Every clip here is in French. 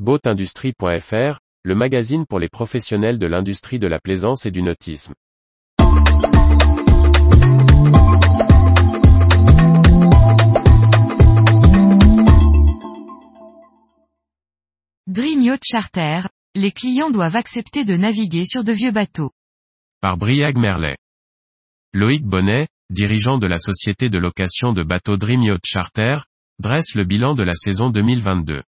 boatindustrie.fr, le magazine pour les professionnels de l'industrie de la plaisance et du nautisme. Dream Yacht Charter, les clients doivent accepter de naviguer sur de vieux bateaux. Par Briag Merlet. Loïc Bonnet, dirigeant de la société de location de bateaux Dream Yacht Charter, dresse le bilan de la saison 2022.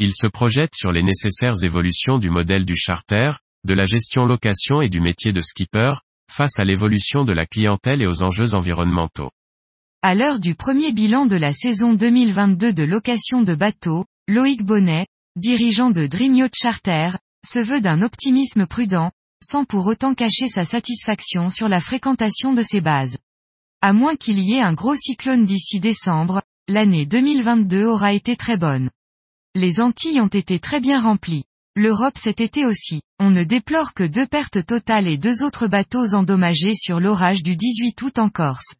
Il se projette sur les nécessaires évolutions du modèle du charter, de la gestion location et du métier de skipper, face à l'évolution de la clientèle et aux enjeux environnementaux. À l'heure du premier bilan de la saison 2022 de location de bateaux, Loïc Bonnet, dirigeant de Dream Charter, se veut d'un optimisme prudent, sans pour autant cacher sa satisfaction sur la fréquentation de ses bases. À moins qu'il y ait un gros cyclone d'ici décembre, l'année 2022 aura été très bonne. Les Antilles ont été très bien remplies. L'Europe cet été aussi. On ne déplore que deux pertes totales et deux autres bateaux endommagés sur l'orage du 18 août en Corse.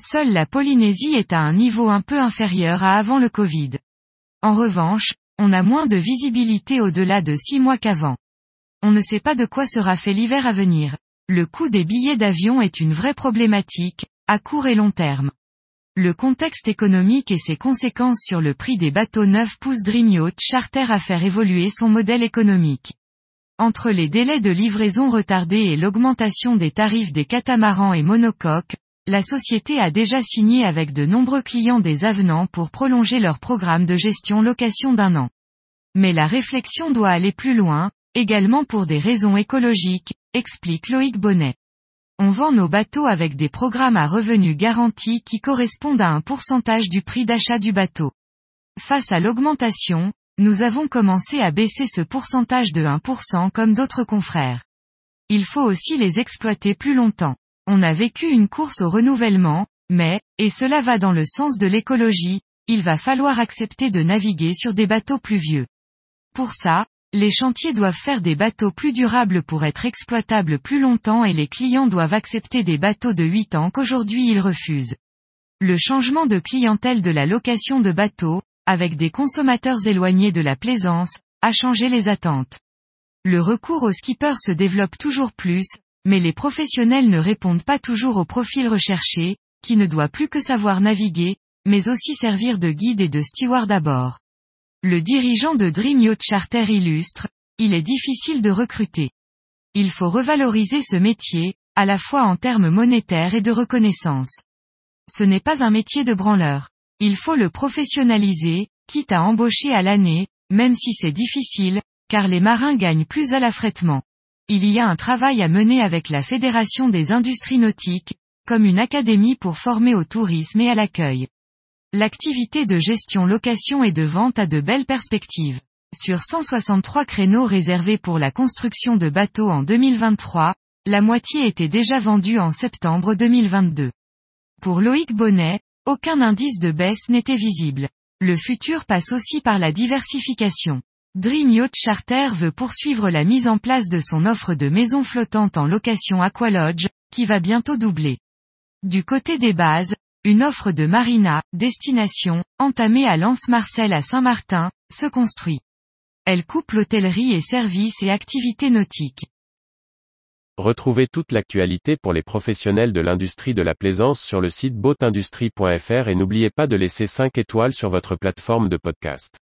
Seule la Polynésie est à un niveau un peu inférieur à avant le Covid. En revanche, on a moins de visibilité au-delà de six mois qu'avant. On ne sait pas de quoi sera fait l'hiver à venir. Le coût des billets d'avion est une vraie problématique, à court et long terme. Le contexte économique et ses conséquences sur le prix des bateaux neufs poussent Dream Charter à faire évoluer son modèle économique. Entre les délais de livraison retardés et l'augmentation des tarifs des catamarans et monocoques, la société a déjà signé avec de nombreux clients des avenants pour prolonger leur programme de gestion location d'un an. Mais la réflexion doit aller plus loin, également pour des raisons écologiques, explique Loïc Bonnet. On vend nos bateaux avec des programmes à revenus garantis qui correspondent à un pourcentage du prix d'achat du bateau. Face à l'augmentation, nous avons commencé à baisser ce pourcentage de 1% comme d'autres confrères. Il faut aussi les exploiter plus longtemps. On a vécu une course au renouvellement, mais, et cela va dans le sens de l'écologie, il va falloir accepter de naviguer sur des bateaux plus vieux. Pour ça, les chantiers doivent faire des bateaux plus durables pour être exploitables plus longtemps et les clients doivent accepter des bateaux de 8 ans qu'aujourd'hui ils refusent. Le changement de clientèle de la location de bateaux, avec des consommateurs éloignés de la plaisance, a changé les attentes. Le recours aux skippers se développe toujours plus, mais les professionnels ne répondent pas toujours au profil recherché, qui ne doit plus que savoir naviguer, mais aussi servir de guide et de steward à bord. Le dirigeant de Dream Yacht Charter illustre, il est difficile de recruter. Il faut revaloriser ce métier, à la fois en termes monétaires et de reconnaissance. Ce n'est pas un métier de branleur. Il faut le professionnaliser, quitte à embaucher à l'année, même si c'est difficile, car les marins gagnent plus à l'affrètement. Il y a un travail à mener avec la Fédération des industries nautiques, comme une académie pour former au tourisme et à l'accueil. L'activité de gestion location et de vente a de belles perspectives. Sur 163 créneaux réservés pour la construction de bateaux en 2023, la moitié était déjà vendue en septembre 2022. Pour Loïc Bonnet, aucun indice de baisse n'était visible. Le futur passe aussi par la diversification. Dream Yacht Charter veut poursuivre la mise en place de son offre de maisons flottantes en location Aqualodge, qui va bientôt doubler. Du côté des bases, une offre de marina, destination, entamée à Lens-Marcel à Saint-Martin, se construit. Elle coupe l'hôtellerie et services et activités nautiques. Retrouvez toute l'actualité pour les professionnels de l'industrie de la plaisance sur le site boatindustrie.fr et n'oubliez pas de laisser 5 étoiles sur votre plateforme de podcast.